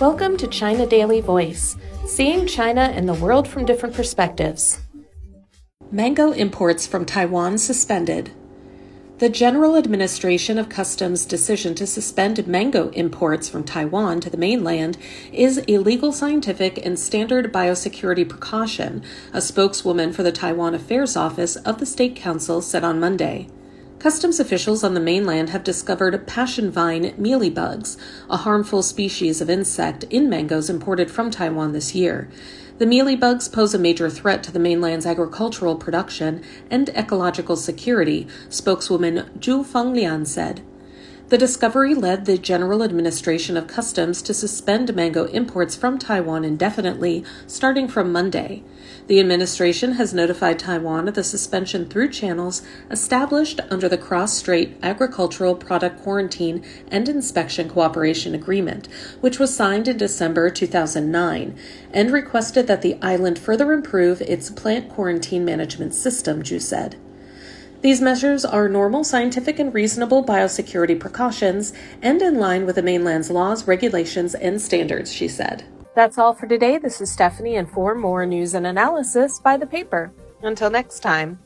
Welcome to China Daily Voice, seeing China and the world from different perspectives. Mango imports from Taiwan suspended. The General Administration of Customs' decision to suspend mango imports from Taiwan to the mainland is a legal, scientific, and standard biosecurity precaution, a spokeswoman for the Taiwan Affairs Office of the State Council said on Monday. Customs officials on the mainland have discovered passion vine mealybugs, a harmful species of insect in mangoes imported from Taiwan this year. The mealybugs pose a major threat to the mainland's agricultural production and ecological security, spokeswoman Zhu Fenglian said. The discovery led the General Administration of Customs to suspend mango imports from Taiwan indefinitely, starting from Monday. The administration has notified Taiwan of the suspension through channels established under the Cross Strait Agricultural Product Quarantine and Inspection Cooperation Agreement, which was signed in December 2009, and requested that the island further improve its plant quarantine management system, Zhu said. These measures are normal, scientific, and reasonable biosecurity precautions and in line with the mainland's laws, regulations, and standards, she said. That's all for today. This is Stephanie, and for more news and analysis, buy the paper. Until next time.